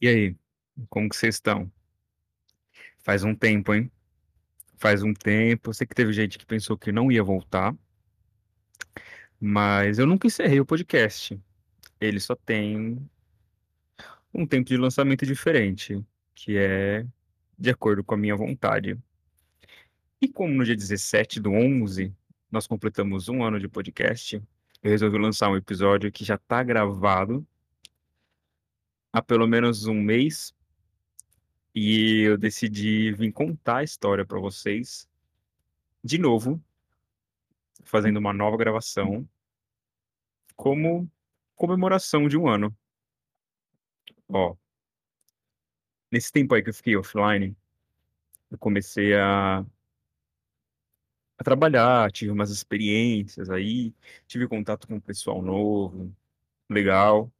E aí, como que vocês estão? Faz um tempo, hein? Faz um tempo. Eu sei que teve gente que pensou que não ia voltar, mas eu nunca encerrei o podcast. Ele só tem um tempo de lançamento diferente, que é de acordo com a minha vontade. E como no dia 17 do 11 nós completamos um ano de podcast, eu resolvi lançar um episódio que já está gravado há pelo menos um mês e eu decidi vir contar a história para vocês de novo, fazendo uma nova gravação como comemoração de um ano. Ó, nesse tempo aí que eu fiquei offline, eu comecei a, a trabalhar, tive umas experiências aí, tive contato com um pessoal novo, legal.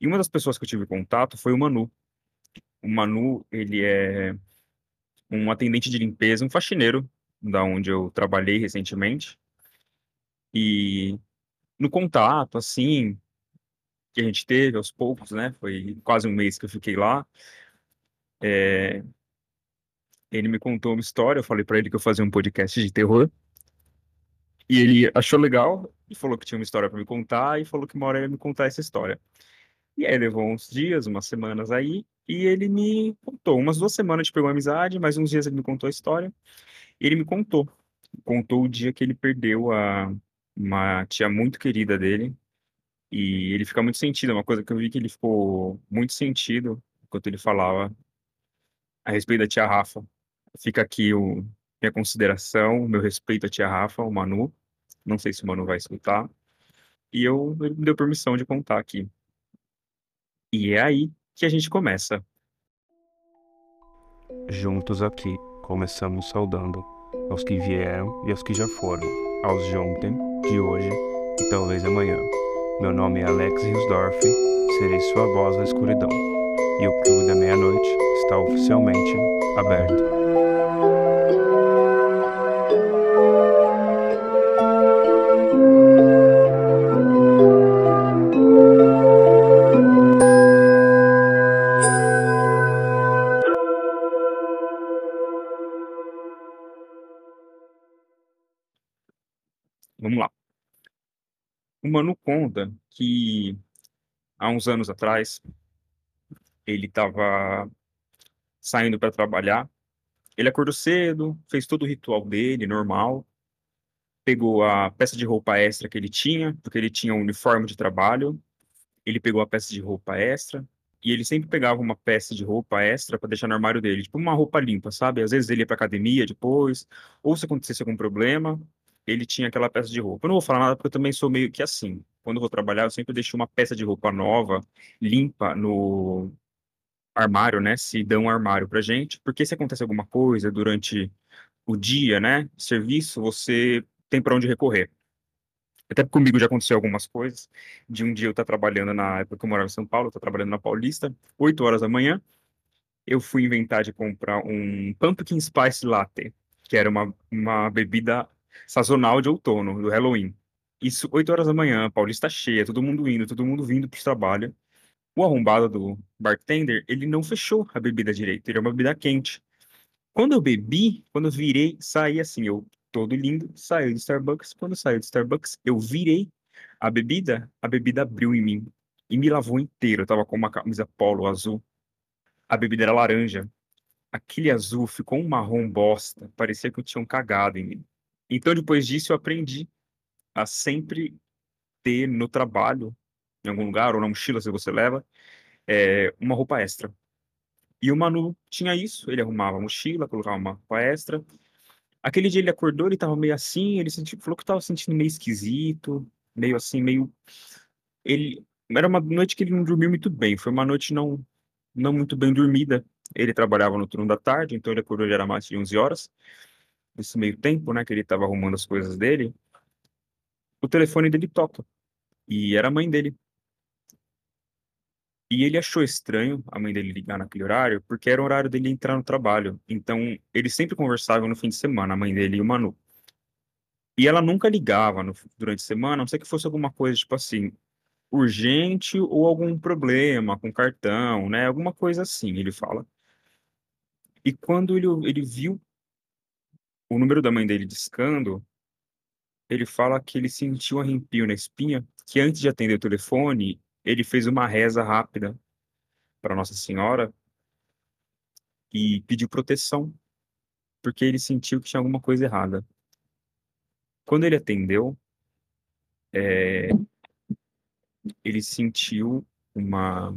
E uma das pessoas que eu tive contato foi o Manu. O Manu, ele é um atendente de limpeza, um faxineiro, da onde eu trabalhei recentemente. E no contato, assim, que a gente teve aos poucos, né? Foi quase um mês que eu fiquei lá. É... Ele me contou uma história, eu falei para ele que eu fazia um podcast de terror. E ele achou legal e falou que tinha uma história para me contar e falou que uma hora ia me contar essa história. E aí levou uns dias, umas semanas aí, e ele me contou. Umas duas semanas a gente pegou amizade, mais uns dias ele me contou a história. E ele me contou. Contou o dia que ele perdeu a uma tia muito querida dele. E ele fica muito sentido, é uma coisa que eu vi que ele ficou muito sentido enquanto ele falava a respeito da tia Rafa. Fica aqui o, minha consideração, meu respeito à tia Rafa, o Manu. Não sei se o Manu vai escutar. E eu, ele me deu permissão de contar aqui. E é aí que a gente começa. Juntos aqui, começamos saudando aos que vieram e aos que já foram, aos de ontem, de hoje e talvez amanhã. Meu nome é Alex Riosdorf, serei sua voz na escuridão. E o clube da meia-noite está oficialmente aberto. Há uns anos atrás ele estava saindo para trabalhar. Ele acordou cedo, fez todo o ritual dele, normal. Pegou a peça de roupa extra que ele tinha, porque ele tinha um uniforme de trabalho. Ele pegou a peça de roupa extra, e ele sempre pegava uma peça de roupa extra para deixar no armário dele, tipo uma roupa limpa, sabe? Às vezes ele ia para academia depois, ou se acontecesse algum problema, ele tinha aquela peça de roupa. Eu não vou falar nada porque eu também sou meio que assim. Quando eu vou trabalhar, eu sempre deixo uma peça de roupa nova, limpa no armário, né? Se dão um armário pra gente, porque se acontece alguma coisa durante o dia, né? Serviço, você tem para onde recorrer. Até comigo já aconteceu algumas coisas. De um dia eu estar trabalhando na época que eu morava em São Paulo, eu trabalhando na Paulista, 8 horas da manhã. Eu fui inventar de comprar um Pumpkin Spice Latte, que era uma, uma bebida sazonal de outono, do Halloween. Isso, 8 horas da manhã, Paulista cheia, todo mundo indo, todo mundo vindo pro trabalho. O arrombado do bartender, ele não fechou a bebida direito, ele é uma bebida quente. Quando eu bebi, quando eu virei, saí assim, eu todo lindo, saiu de Starbucks. Quando saiu de Starbucks, eu virei a bebida, a bebida abriu em mim e me lavou inteiro. Eu tava com uma camisa polo azul. A bebida era laranja. Aquele azul ficou um marrom bosta, parecia que eu tinha um cagado em mim. Então, depois disso, eu aprendi a sempre ter no trabalho, em algum lugar, ou na mochila, se você leva, é, uma roupa extra. E o Manu tinha isso, ele arrumava a mochila, colocava uma roupa extra. Aquele dia ele acordou, ele tava meio assim, ele sentiu, falou que tava sentindo meio esquisito, meio assim, meio... Ele... Era uma noite que ele não dormiu muito bem, foi uma noite não, não muito bem dormida. Ele trabalhava no turno da tarde, então ele acordou já era mais de 11 horas nesse meio tempo, né, que ele estava arrumando as coisas dele, o telefone dele toca. E era a mãe dele. E ele achou estranho a mãe dele ligar naquele horário, porque era o horário dele entrar no trabalho. Então, eles sempre conversavam no fim de semana, a mãe dele e o Manu. E ela nunca ligava no, durante a semana, a não ser que fosse alguma coisa, tipo assim, urgente ou algum problema com cartão, né? Alguma coisa assim, ele fala. E quando ele, ele viu o número da mãe dele discando, ele fala que ele sentiu um arrepio na espinha, que antes de atender o telefone, ele fez uma reza rápida para Nossa Senhora e pediu proteção, porque ele sentiu que tinha alguma coisa errada. Quando ele atendeu, é, ele sentiu uma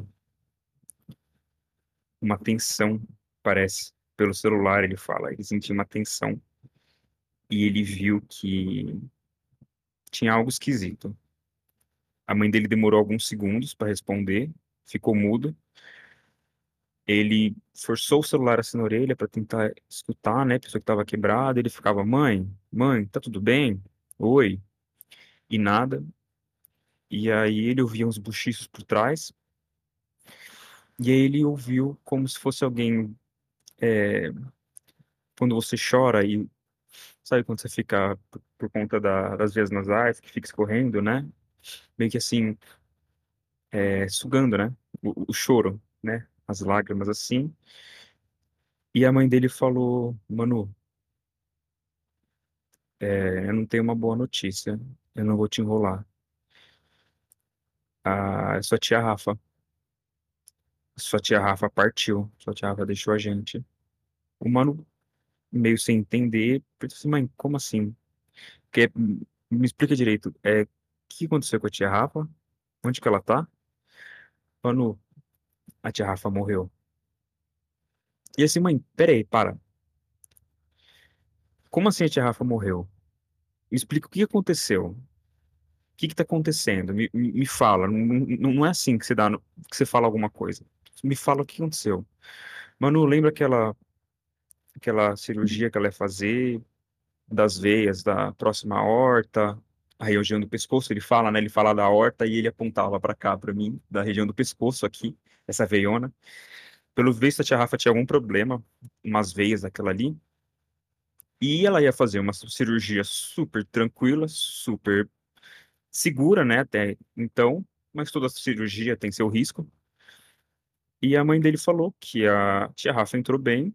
uma tensão, parece, pelo celular, ele fala, ele sentiu uma tensão e ele viu que tinha algo esquisito. A mãe dele demorou alguns segundos para responder, ficou muda. Ele forçou o celular assim na orelha para tentar escutar, né? A pessoa que estava quebrada. Ele ficava: Mãe, mãe, tá tudo bem? Oi. E nada. E aí ele ouvia uns buchichos por trás. E aí ele ouviu como se fosse alguém. É, quando você chora e. Sabe quando você fica por, por conta da, das vias nasais, que fica escorrendo, né? Meio que assim. É, sugando, né? O, o choro, né? As lágrimas assim. E a mãe dele falou: Manu, é, eu não tenho uma boa notícia. Eu não vou te enrolar. A sua tia Rafa. Sua tia Rafa partiu. Sua tia Rafa deixou a gente. O mano, meio sem entender, perguntou assim, mãe, como assim? Porque, me explica direito. É, o que aconteceu com a tia Rafa? Onde que ela tá? Mano, a tia Rafa morreu. E assim, mãe, peraí, para. Como assim a tia Rafa morreu? Explica o que aconteceu. O que que tá acontecendo? Me, me, fala. Não, não, é assim que você dá, que você fala alguma coisa. Me fala o que aconteceu. Manu, lembra aquela, aquela cirurgia que ela ia fazer das veias da próxima aorta, a região do pescoço? Ele fala, né? Ele fala da aorta e ele apontava para cá, para mim, da região do pescoço aqui, essa veiona. Pelo visto, a tia Rafa tinha algum problema, umas veias daquela ali. E ela ia fazer uma cirurgia super tranquila, super segura, né, até então, mas toda cirurgia tem seu risco. E a mãe dele falou que a tia Rafa entrou bem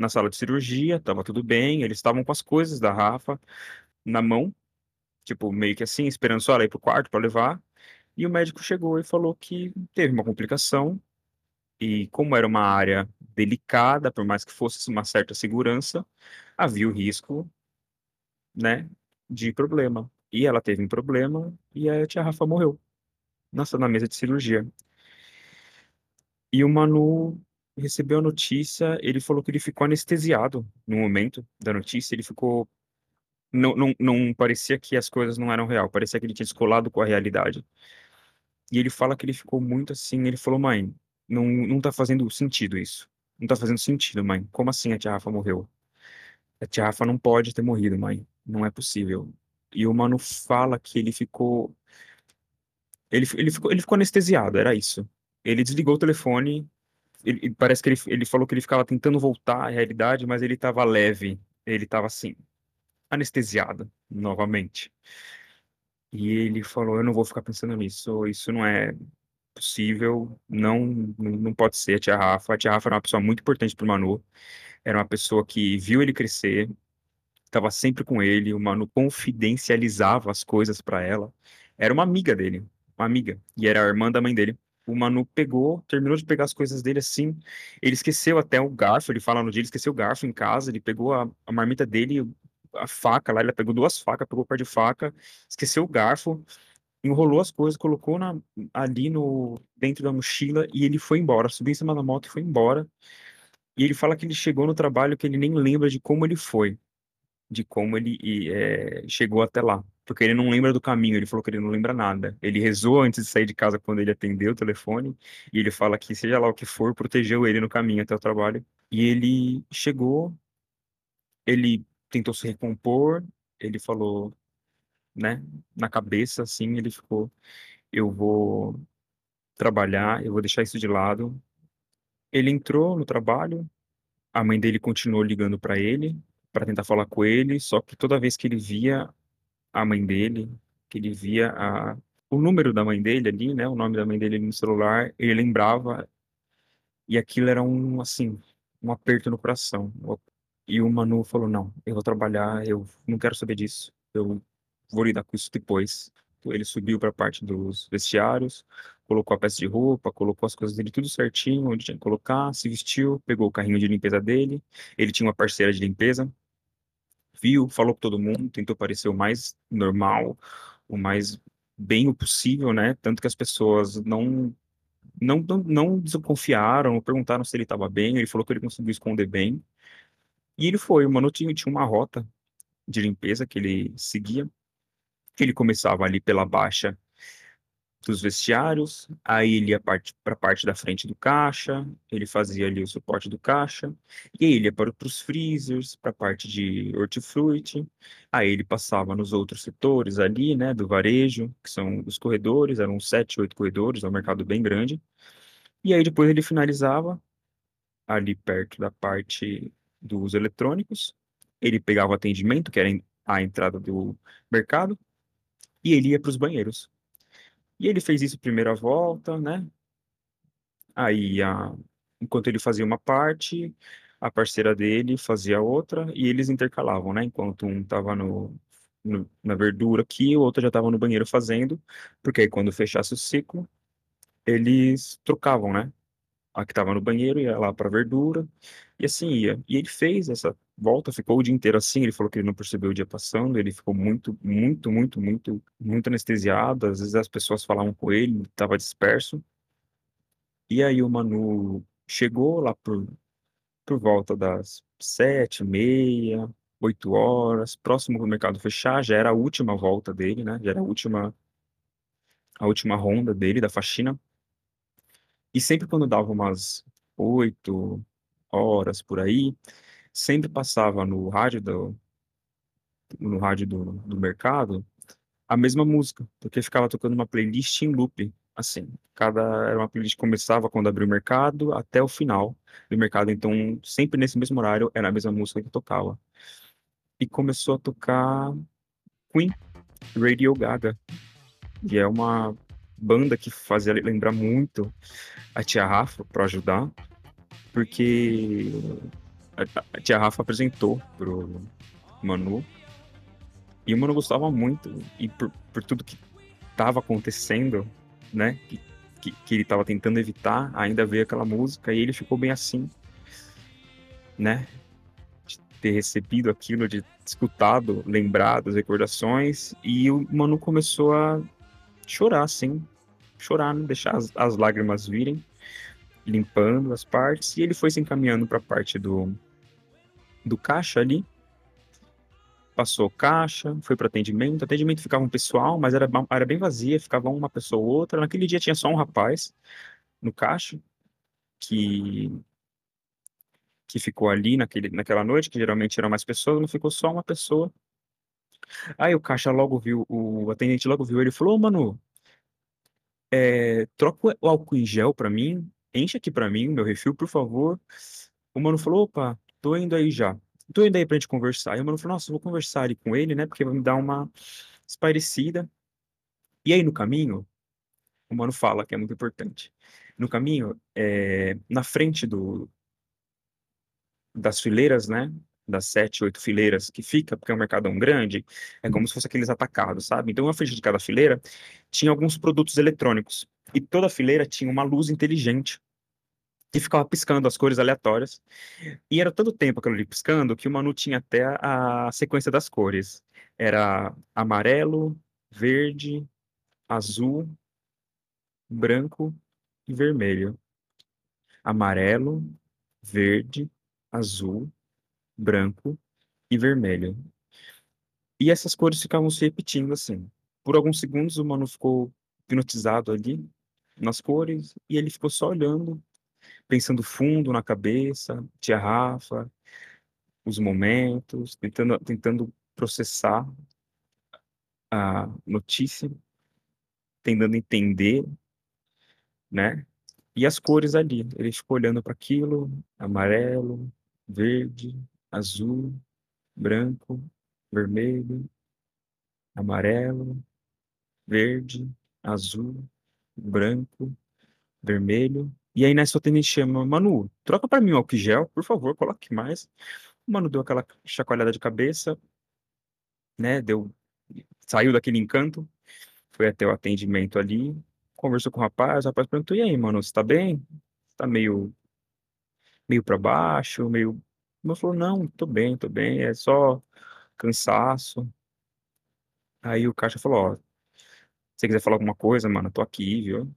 na sala de cirurgia, estava tudo bem, eles estavam com as coisas da Rafa na mão, tipo, meio que assim, esperando só ela ir pro quarto para levar. E o médico chegou e falou que teve uma complicação, e como era uma área delicada, por mais que fosse uma certa segurança, havia o risco, né, de problema. E ela teve um problema, e a tia Rafa morreu. Nossa, na mesa de cirurgia. E o Manu recebeu a notícia, ele falou que ele ficou anestesiado no momento da notícia, ele ficou não, não, não parecia que as coisas não eram real, parecia que ele tinha descolado com a realidade. E ele fala que ele ficou muito assim, ele falou: "Mãe, não não tá fazendo sentido isso. Não tá fazendo sentido, mãe. Como assim a tia Rafa morreu? A tia Rafa não pode ter morrido, mãe. Não é possível." E o Manu fala que ele ficou ele, ele ficou ele ficou anestesiado, era isso. Ele desligou o telefone ele, parece que ele, ele falou que ele ficava tentando voltar à realidade, mas ele estava leve, ele estava assim, anestesiado novamente. E ele falou: Eu não vou ficar pensando nisso, isso não é possível, não, não pode ser a tia Rafa. A tia Rafa era uma pessoa muito importante para o Manu, era uma pessoa que viu ele crescer, estava sempre com ele, o Manu confidencializava as coisas para ela. Era uma amiga dele, uma amiga, e era a irmã da mãe dele. O Manu pegou, terminou de pegar as coisas dele assim. Ele esqueceu até o garfo, ele fala no dia, ele esqueceu o garfo em casa, ele pegou a, a marmita dele, a faca lá, ele pegou duas facas, pegou o par de faca, esqueceu o garfo, enrolou as coisas, colocou na, ali no dentro da mochila e ele foi embora, subiu em cima da moto e foi embora. E ele fala que ele chegou no trabalho que ele nem lembra de como ele foi de como ele é, chegou até lá. Porque ele não lembra do caminho, ele falou que ele não lembra nada. Ele rezou antes de sair de casa quando ele atendeu o telefone, e ele fala que, seja lá o que for, protegeu ele no caminho até o trabalho. E ele chegou, ele tentou se recompor, ele falou, né, na cabeça, assim, ele ficou: eu vou trabalhar, eu vou deixar isso de lado. Ele entrou no trabalho, a mãe dele continuou ligando para ele, para tentar falar com ele, só que toda vez que ele via a mãe dele, que ele via a, o número da mãe dele ali, né? O nome da mãe dele no celular, ele lembrava e aquilo era um, assim, um aperto no coração. E o Manu falou: Não, eu vou trabalhar, eu não quero saber disso, eu vou lidar com isso depois. Ele subiu para a parte dos vestiários, colocou a peça de roupa, colocou as coisas dele tudo certinho, onde tinha que colocar, se vestiu, pegou o carrinho de limpeza dele. Ele tinha uma parceira de limpeza, viu, falou com todo mundo, tentou parecer o mais normal, o mais bem o possível, né? Tanto que as pessoas não não, não, não desconfiaram, perguntaram se ele estava bem, ele falou que ele conseguiu esconder bem. E ele foi, o Manu tinha, tinha uma rota de limpeza que ele seguia, que ele começava ali pela baixa dos vestiários, aí ele ia para a parte da frente do caixa, ele fazia ali o suporte do caixa, e aí ele ia para os freezers, para a parte de hortifruti, aí ele passava nos outros setores ali, né, do varejo, que são os corredores, eram sete, oito corredores, é um mercado bem grande, e aí depois ele finalizava ali perto da parte dos eletrônicos, ele pegava o atendimento, que era a entrada do mercado, e ele ia para os banheiros. E ele fez isso primeira volta, né? Aí, a, enquanto ele fazia uma parte, a parceira dele fazia outra, e eles intercalavam, né? Enquanto um estava no, no, na verdura aqui, o outro já estava no banheiro fazendo, porque aí quando fechasse o ciclo, eles trocavam, né? A que estava no banheiro ia lá para verdura, e assim ia. E ele fez essa volta, ficou o dia inteiro assim. Ele falou que ele não percebeu o dia passando, ele ficou muito, muito, muito, muito, muito anestesiado. Às vezes as pessoas falavam com ele, estava disperso. E aí o Manu chegou lá por, por volta das sete, meia, oito horas, próximo do mercado fechar, já era a última volta dele, né? Já era a última, a última ronda dele da faxina. E sempre quando dava umas oito horas por aí, sempre passava no rádio do, no rádio do, do mercado a mesma música, porque ficava tocando uma playlist em loop, assim, cada era uma playlist que começava quando abriu o mercado até o final do mercado, então sempre nesse mesmo horário era a mesma música que tocava. E começou a tocar Queen, Radio Gaga, e é uma banda que fazia lembrar muito a tia Rafa para ajudar, porque a tia Rafa apresentou pro Manu. E o Manu gostava muito e por, por tudo que estava acontecendo, né, que, que, que ele estava tentando evitar, ainda veio aquela música e ele ficou bem assim, né, de ter recebido aquilo, de escutado, lembrado as recordações. E o Manu começou a chorar, assim, chorar, não deixar as, as lágrimas virem limpando as partes, e ele foi se encaminhando para a parte do, do caixa ali. Passou caixa, foi para atendimento. Atendimento ficava um pessoal, mas era, era bem vazia, ficava uma pessoa ou outra. Naquele dia tinha só um rapaz no caixa que que ficou ali naquele, naquela noite, que geralmente eram mais pessoas, não ficou só uma pessoa. Aí o caixa logo viu, o atendente logo viu ele falou: Ô, Manu, é, troca o álcool em gel para mim enche aqui pra mim o meu refil, por favor. O mano falou, opa, tô indo aí já. Tô indo aí pra gente conversar. E o mano falou, nossa, vou conversar ali com ele, né? Porque vai me dar uma esparecida. E aí no caminho, o mano fala que é muito importante. No caminho, é, na frente do, das fileiras, né? Das sete, oito fileiras que fica, porque é um mercadão grande, é como se fosse aqueles atacados, sabe? Então, na frente de cada fileira, tinha alguns produtos eletrônicos. E toda fileira tinha uma luz inteligente que ficava piscando as cores aleatórias. E era todo tempo aquilo ali piscando que o Manu tinha até a sequência das cores. Era amarelo, verde, azul, branco e vermelho. Amarelo, verde, azul, branco e vermelho. E essas cores ficavam se repetindo assim. Por alguns segundos o Manu ficou hipnotizado ali nas cores, e ele ficou só olhando, pensando fundo na cabeça, tia Rafa, os momentos, tentando, tentando processar a notícia, tentando entender, né? E as cores ali, ele ficou olhando para aquilo, amarelo, verde, azul, branco, vermelho, amarelo, verde, azul, branco, vermelho. E aí nessa o atendente chama, Manu, troca para mim o álcool gel, por favor, coloque mais. O Manu deu aquela chacoalhada de cabeça, né? Deu, saiu daquele encanto, foi até o atendimento ali, conversou com o rapaz, o rapaz perguntou, e aí, mano, você tá bem? Tá meio, meio para baixo, meio... Ele falou, não, tô bem, tô bem, é só cansaço. Aí o caixa falou, ó, se você quiser falar alguma coisa, mano, tô aqui, viu?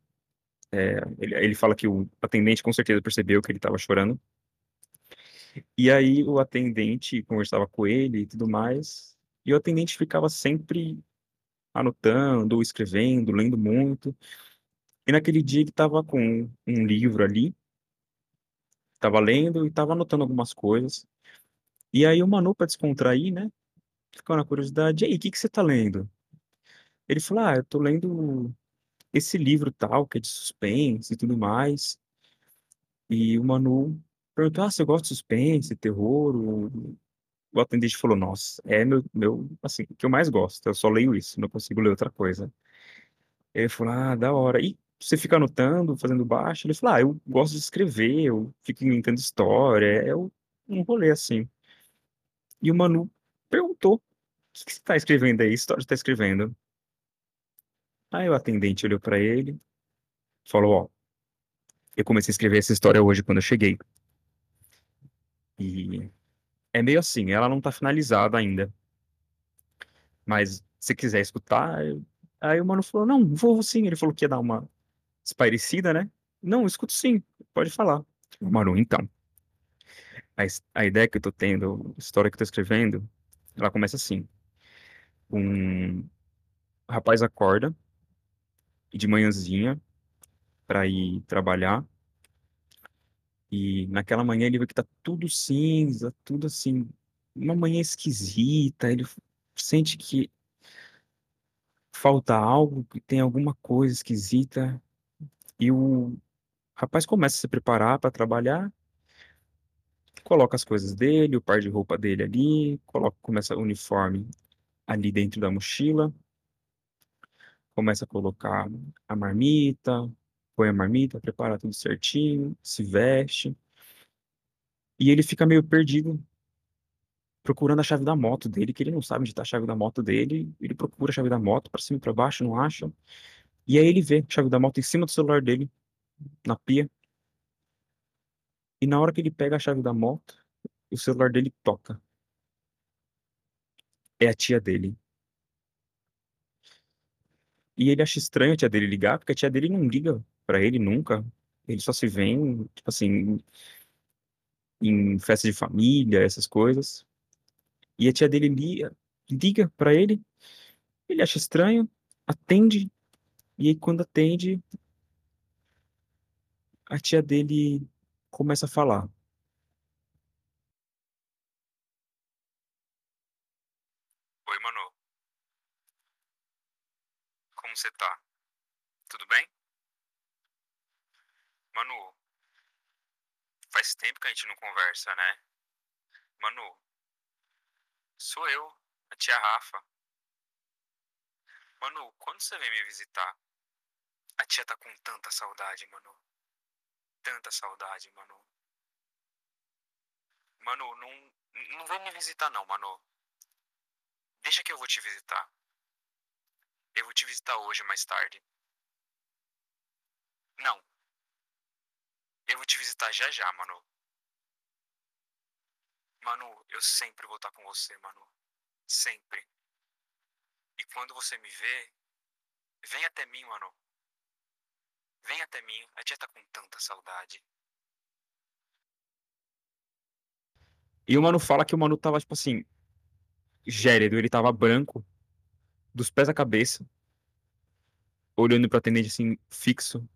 É, ele, ele fala que o atendente com certeza percebeu que ele tava chorando. E aí o atendente conversava com ele e tudo mais, e o atendente ficava sempre anotando, escrevendo, lendo muito. E naquele dia ele estava com um livro ali, estava lendo e estava anotando algumas coisas. E aí o Manu, para descontrair, né, ficou na curiosidade, e aí, o que, que você está lendo? Ele falou, ah, eu estou lendo esse livro tal, que é de suspense e tudo mais. E o Manu perguntou, ah, você gosta de suspense, terror? O, o atendente falou, nossa, é meu, meu, assim, o que eu mais gosto, eu só leio isso, não consigo ler outra coisa. Ele falou, ah, da hora. E você fica anotando, fazendo baixo? Ele falou, ah, eu gosto de escrever, eu fico inventando história, é um rolê assim. E o Manu perguntou, o que, que você está escrevendo aí? Que história você está escrevendo? Aí o atendente olhou para ele, falou, ó, eu comecei a escrever essa história hoje quando eu cheguei. E é meio assim, ela não tá finalizada ainda. Mas se quiser escutar, eu... aí o mano falou, não, vou sim. Ele falou que ia dar uma esparecida, né? Não, escuto sim, pode falar. Manu, então, a, a ideia que eu tô tendo, a história que eu tô escrevendo, ela começa assim. Um rapaz acorda de manhãzinha para ir trabalhar. E naquela manhã ele vê que tá tudo cinza, tudo assim, uma manhã esquisita. Ele sente que falta algo, que tem alguma coisa esquisita. E o rapaz começa a se preparar para trabalhar, coloca as coisas dele, o par de roupa dele ali, coloca, começa o uniforme ali dentro da mochila, começa a colocar a marmita, põe a marmita, prepara tudo certinho, se veste. E ele fica meio perdido procurando a chave da moto dele, que ele não sabe onde está a chave da moto dele. Ele procura a chave da moto para cima e para baixo, não acha. E aí ele vê a chave da moto em cima do celular dele, na pia. E na hora que ele pega a chave da moto, o celular dele toca. É a tia dele. E ele acha estranho a tia dele ligar, porque a tia dele não liga para ele nunca. Ele só se vê, tipo assim, em festa de família, essas coisas. E a tia dele liga, liga para ele, ele acha estranho, atende, e aí quando atende, a tia dele começa a falar. Oi, Manu. Como você tá? Tudo bem? Manu, faz tempo que a gente não conversa, né? Manu, sou eu, a tia Rafa. Manu, quando você vem me visitar? A tia tá com tanta saudade, Manu. Tanta saudade, Manu. Manu, não, não vem me visitar não, Manu. Deixa que eu vou te visitar. Eu vou te visitar hoje mais tarde. Não. Eu vou te visitar já já, Manu. Manu, eu sempre vou estar com você, Manu. Sempre. E quando você me vê, vem até mim, Manu. Vem até mim. A tia tá com tanta saudade. E o Manu fala que o Manu tava, tipo assim, gélido, ele tava branco, dos pés à cabeça, olhando pro atendente assim, fixo.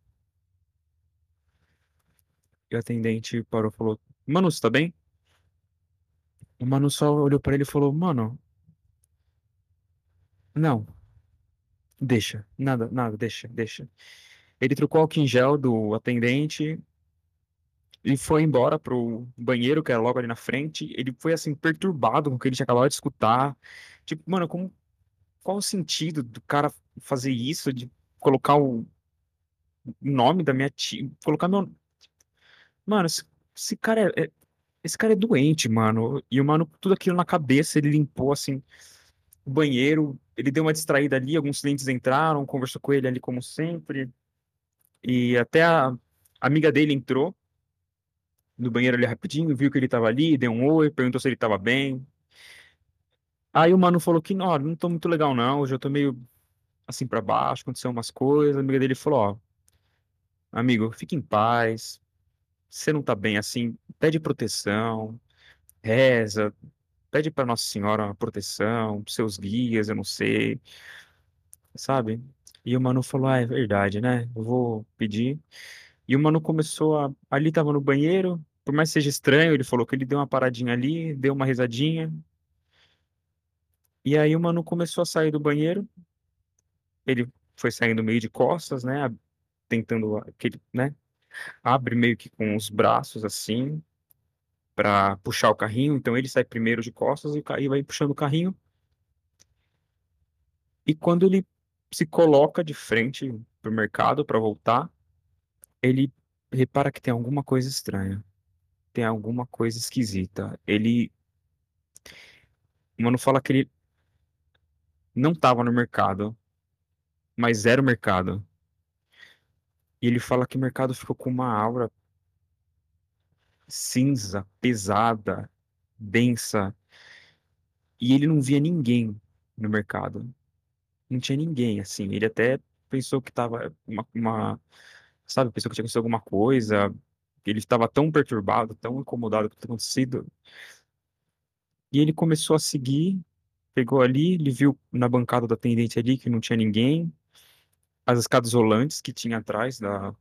E o atendente parou e falou: Manu, você tá bem? O Manu só olhou pra ele e falou: Mano, não. Deixa. Nada, nada, deixa, deixa. Ele trocou o álcool em gel do atendente e foi embora pro banheiro, que era logo ali na frente. Ele foi, assim, perturbado com o que ele tinha acabado de escutar. Tipo, mano, como, qual o sentido do cara fazer isso? De, colocar o nome da minha tia, colocar meu. Mano, esse, esse cara é, é- esse cara é doente, mano. E o mano, tudo aquilo na cabeça, ele limpou assim o banheiro, ele deu uma distraída ali, alguns clientes entraram, conversou com ele ali como sempre. E até a amiga dele entrou no banheiro ali rapidinho, viu que ele tava ali, deu um oi, perguntou se ele tava bem. Aí o mano falou que, não, não tô muito legal não, hoje eu tô meio assim pra baixo, aconteceu umas coisas. A amiga dele falou, ó, amigo, fique em paz, você não tá bem assim, pede proteção, reza, pede pra Nossa Senhora uma proteção, pros seus guias, eu não sei, sabe? E o mano falou, ah, é verdade, né? Eu vou pedir. E o mano começou a. Ali tava no banheiro, por mais que seja estranho, ele falou que ele deu uma paradinha ali, deu uma risadinha. E aí o mano começou a sair do banheiro. Ele foi saindo meio de costas, né? Tentando aquele, né? Abre meio que com os braços assim, pra puxar o carrinho. Então ele sai primeiro de costas e e vai puxando o carrinho. E quando ele se coloca de frente pro mercado para voltar, ele repara que tem alguma coisa estranha. Tem alguma coisa esquisita. Ele, o mano fala que ele não estava no mercado, mas era o mercado. E ele fala que o mercado ficou com uma aura cinza, pesada, densa. E ele não via ninguém no mercado. Não tinha ninguém, assim. Ele até pensou que tava uma, uma- sabe, pensou que tinha acontecido alguma coisa. Ele estava tão perturbado, tão incomodado com o que tinha acontecido. E ele começou a seguir, pegou ali, ele viu na bancada do atendente ali que não tinha ninguém. As escadas rolantes que tinha atrás da,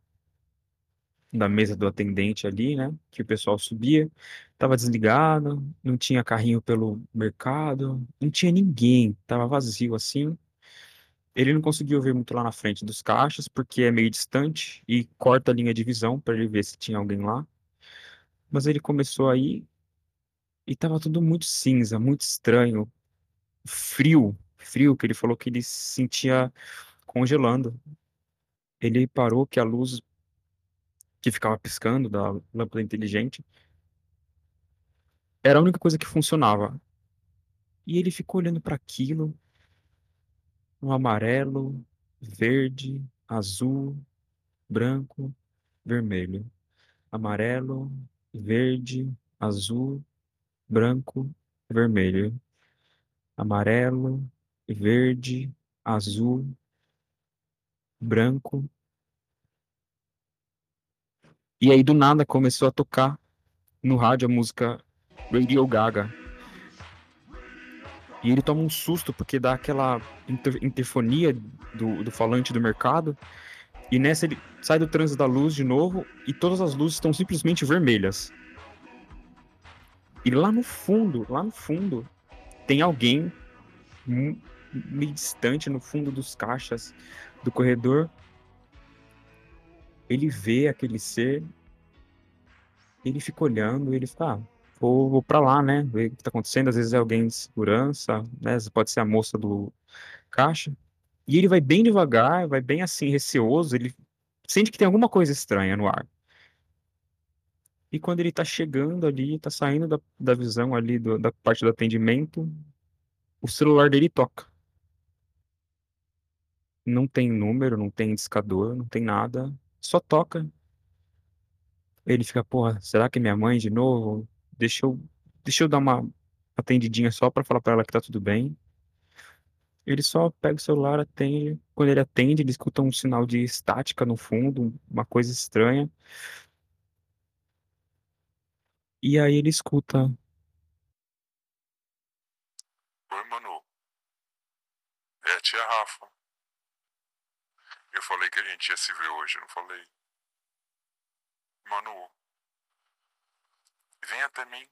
da mesa do atendente ali, né? Que o pessoal subia, tava desligado, não tinha carrinho pelo mercado, não tinha ninguém, tava vazio assim. Ele não conseguiu ver muito lá na frente dos caixas, porque é meio distante e corta a linha de visão para ele ver se tinha alguém lá. Mas ele começou aí e tava tudo muito cinza, muito estranho, frio, frio, que ele falou que ele se sentia congelando. Ele parou que a luz que ficava piscando da lâmpada inteligente era a única coisa que funcionava. E ele ficou olhando para aquilo, no amarelo, verde, azul, branco, vermelho. Amarelo, verde, azul, branco, vermelho. Amarelo, verde, azul, branco. E aí do nada começou a tocar no rádio a música Radio Gaga. E ele toma um susto porque dá aquela inter- interfonia do, do falante do mercado. E nessa ele sai do trânsito da luz de novo e todas as luzes estão simplesmente vermelhas. E lá no fundo, lá no fundo, tem alguém meio distante no fundo dos caixas do corredor. Ele vê aquele ser, ele fica olhando, ele fica, ah, vou, vou pra lá, né? Ver o que tá acontecendo. Às vezes é alguém de segurança, né? Pode ser a moça do caixa. E ele vai bem devagar, vai bem assim, receoso, ele sente que tem alguma coisa estranha no ar. E quando ele tá chegando ali, tá saindo da, da visão ali do- da parte do atendimento, o celular dele toca. Não tem número, não tem discador, não tem nada, só toca. Ele fica, porra, será que é minha mãe de novo? Deixa eu, deixa eu dar uma atendidinha só pra falar pra ela que tá tudo bem. Ele só pega o celular, atende. Quando ele atende, ele escuta um sinal de estática no fundo, uma coisa estranha. E aí ele escuta, Oi, Manu. É a tia Rafa. Eu falei que a gente ia se ver hoje, não falei? Manu, vem até mim.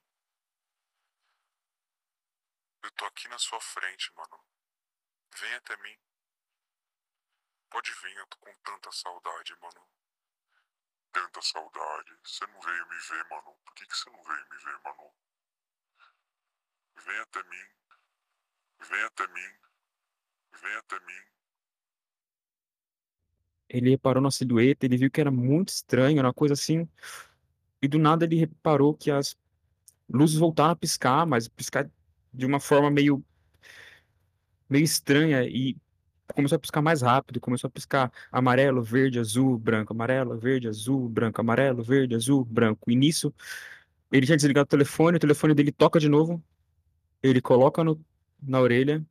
Eu tô aqui na sua frente, mano. Vem até mim. Pode vir, eu tô com tanta saudade, mano. Tanta saudade. Você não veio me ver, mano. Por que, que você não veio me ver, manu? Vem até mim. Vem até mim. Vem até mim. Ele reparou na silhueta, ele viu que era muito estranho, era uma coisa assim. E do nada ele reparou que as luzes voltaram a piscar, mas piscar de uma forma meio meio estranha e começou a piscar mais rápido, começou a piscar amarelo, verde, azul, branco, amarelo, verde, azul, branco, amarelo, verde, azul, branco. E nisso ele tinha desligado o telefone, o telefone dele toca de novo, ele coloca no, na orelha.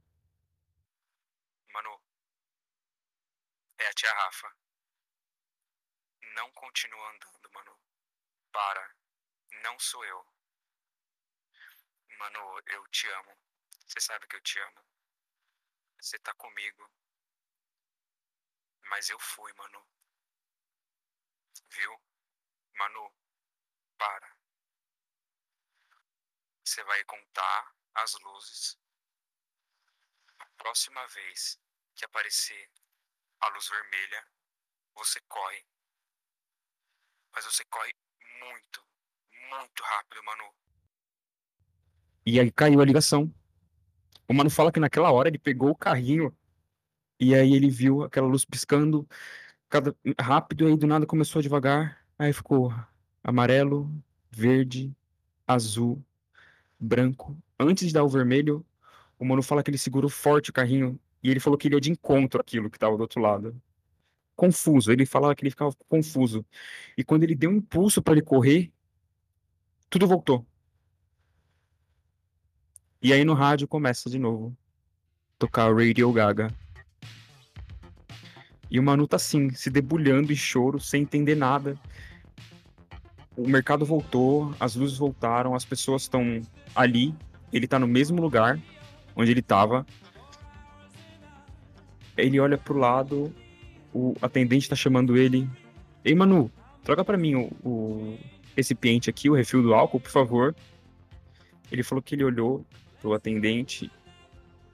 Manu, é a tia Rafa. Não continua andando, Manu. Para. Não sou eu. Manu, eu te amo. Você sabe que eu te amo. Você tá comigo. Mas eu fui, Manu. Viu? Manu, para. Você vai contar as luzes. A próxima vez que aparecer a luz vermelha, você corre. Mas você corre muito, muito rápido, Manu. E aí caiu a ligação. O mano fala que naquela hora ele pegou o carrinho e aí ele viu aquela luz piscando cada rápido e aí do nada começou devagar. Aí ficou amarelo, verde, azul, branco. Antes de dar o vermelho, o mano fala que ele segurou forte o carrinho e ele falou que ele ia de encontro àquilo que estava do outro lado. Confuso, ele falava que ele ficava confuso. E quando ele deu um impulso para ele correr, tudo voltou. E aí no rádio começa de novo tocar Radio Gaga. E o Manu tá assim, se debulhando em choro, sem entender nada. O mercado voltou, as luzes voltaram, as pessoas estão ali, ele tá no mesmo lugar onde ele tava. Ele olha pro lado, o atendente tá chamando ele. Ei, Manu, troca para mim o, o recipiente aqui, o refil do álcool, por favor. Ele falou que ele olhou pro atendente,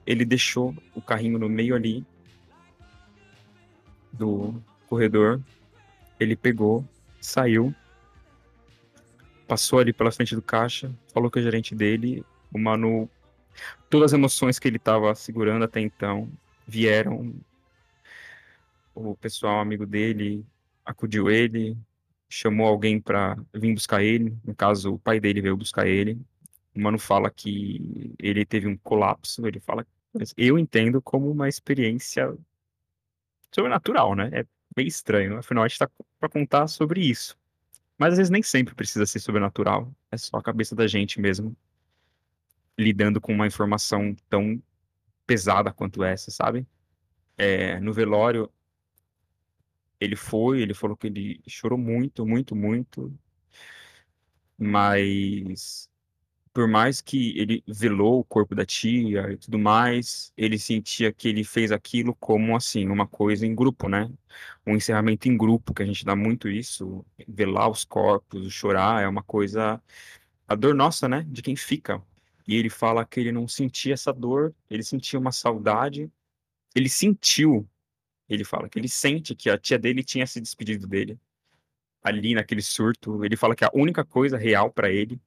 ele deixou o carrinho no meio ali do corredor. Ele pegou, saiu, passou ali pela frente do caixa, falou com o gerente dele, o Manu, todas as emoções que ele estava segurando até então vieram. O pessoal amigo dele acudiu ele, chamou alguém para vir buscar ele, no caso o pai dele veio buscar ele. O Mano fala que ele teve um colapso, ele fala, eu entendo como uma experiência sobrenatural, né? É bem estranho, afinal a gente tá para contar sobre isso. Mas às vezes nem sempre precisa ser sobrenatural, é só a cabeça da gente mesmo lidando com uma informação tão pesada quanto essa, sabe? É, no velório, ele foi, ele falou que ele chorou muito, muito, muito, mas por mais que ele velou o corpo da tia e tudo mais, ele sentia que ele fez aquilo como assim, uma coisa em grupo, né? Um encerramento em grupo, que a gente dá muito isso, velar os corpos, chorar, é uma coisa a dor nossa, né, de quem fica. E ele fala que ele não sentia essa dor, ele sentia uma saudade, ele sentiu, ele fala que ele sente que a tia dele tinha se despedido dele. Ali naquele surto, ele fala que a única coisa real para ele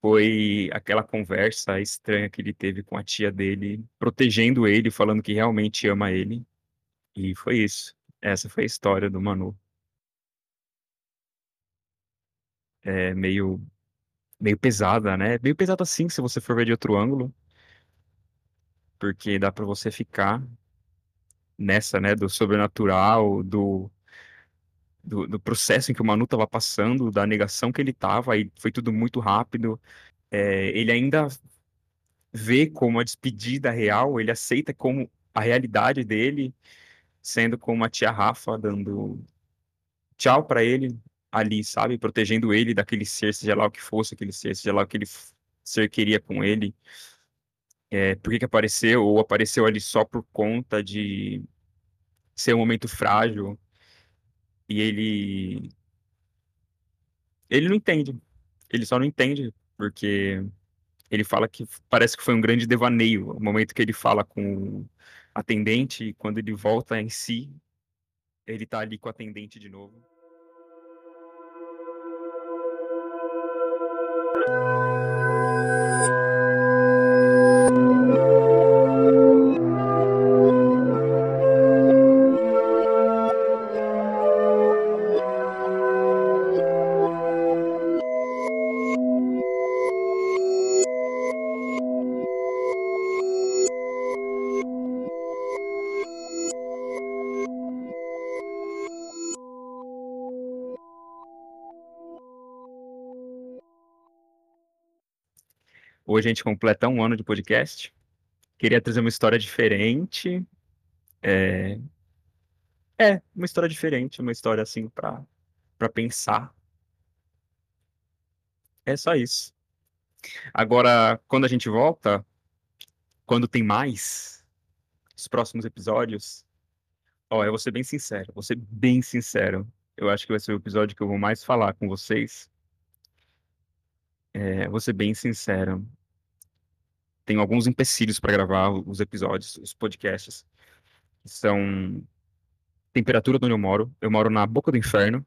foi aquela conversa estranha que ele teve com a tia dele, protegendo ele, falando que realmente ama ele. E foi isso. Essa foi a história do Manu. É meio meio pesada, né? Meio pesada assim, se você for ver de outro ângulo, porque dá para você ficar nessa, né, do sobrenatural, do do, do, processo em que o Manu estava passando, da negação que ele estava, aí foi tudo muito rápido. É, ele ainda vê como a despedida real, ele aceita como a realidade dele, sendo como a tia Rafa dando tchau para ele ali, sabe? Protegendo ele daquele ser, seja lá o que fosse aquele ser, seja lá o que ele ser queria com ele. É, por que, que apareceu? Ou apareceu ali só por conta de ser um momento frágil e ele. Ele não entende. Ele só não entende, porque ele fala que parece que foi um grande devaneio. O momento que ele fala com o atendente, e quando ele volta em si, ele tá ali com o atendente de novo. Hoje a gente completa um ano de podcast. Queria trazer uma história diferente. É, é uma história diferente, uma história assim para para pensar. É só isso. Agora, quando a gente volta, quando tem mais, os próximos episódios, ó, eu vou ser bem sincero, vou ser bem sincero. Eu acho que vai ser o episódio que eu vou mais falar com vocês. É, vou ser bem sincero. Tenho alguns empecilhos para gravar os episódios, os podcasts. São temperatura de onde eu moro. Eu moro na boca do inferno.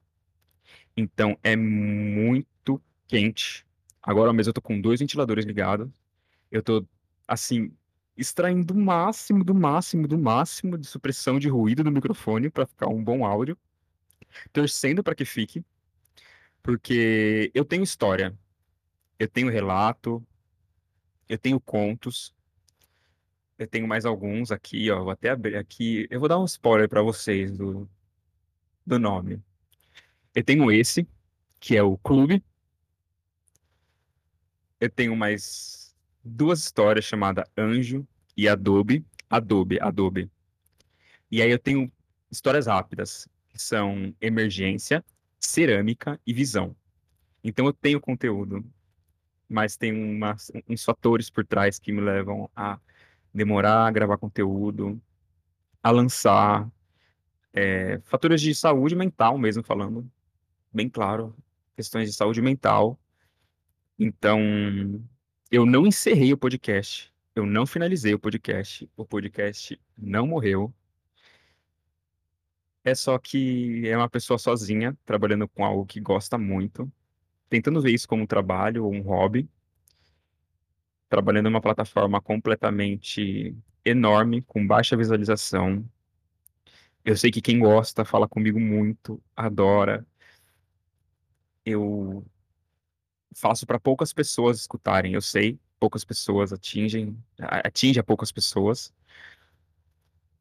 Então é muito quente. Agora mesmo eu tô com dois ventiladores ligados. Eu tô, assim, extraindo o máximo, do máximo, do máximo de supressão de ruído do microfone para ficar um bom áudio. Torcendo para que fique. Porque eu tenho história. Eu tenho relato. Eu tenho contos. Eu tenho mais alguns aqui, ó. Vou até abrir aqui. Eu vou dar um spoiler para vocês do, do nome. Eu tenho esse, que é o Clube. Eu tenho mais duas histórias chamadas Anjo e Adobe. Adobe, Adobe. E aí eu tenho histórias rápidas, que são Emergência, Cerâmica e Visão. Então eu tenho conteúdo, mas tem uns fatores por trás que me levam a demorar a gravar conteúdo, a lançar. É, fatores de saúde mental mesmo falando bem claro, questões de saúde mental. Então, eu não encerrei o podcast, eu não finalizei o podcast, o podcast não morreu. É só que é uma pessoa sozinha, trabalhando com algo que gosta muito, tentando ver isso como um trabalho ou um hobby, trabalhando numa plataforma completamente enorme, com baixa visualização. Eu sei que quem gosta fala comigo muito, adora, eu faço para poucas pessoas escutarem. Eu sei, poucas pessoas atingem, atinge a poucas pessoas,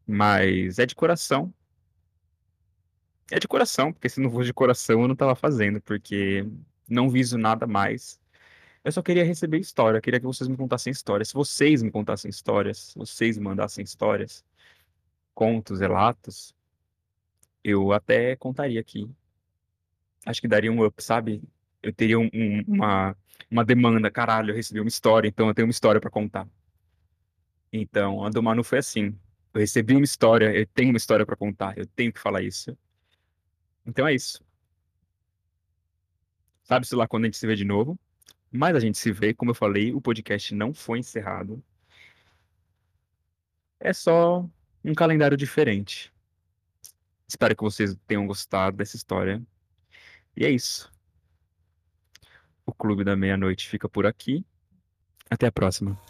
mas é de coração. É de coração, porque se não fosse de coração eu não estava fazendo, porque não viso nada mais. Eu só queria receber história, queria que vocês me contassem histórias. Se vocês me contassem histórias, se vocês me mandassem histórias, contos, relatos, eu até contaria aqui acho que daria um up, sabe? Eu teria um, um, uma, uma demanda, caralho, eu recebi uma história, então eu tenho uma história para contar. Então, a do Manu foi assim. Eu recebi uma história, eu tenho uma história para contar, eu tenho que falar isso. Então é isso. Sabe-se lá quando a gente se vê de novo. Mas a gente se vê, como eu falei, o podcast não foi encerrado. É só um calendário diferente. Espero que vocês tenham gostado dessa história. E é isso. O Clube da Meia-Noite fica por aqui. Até a próxima.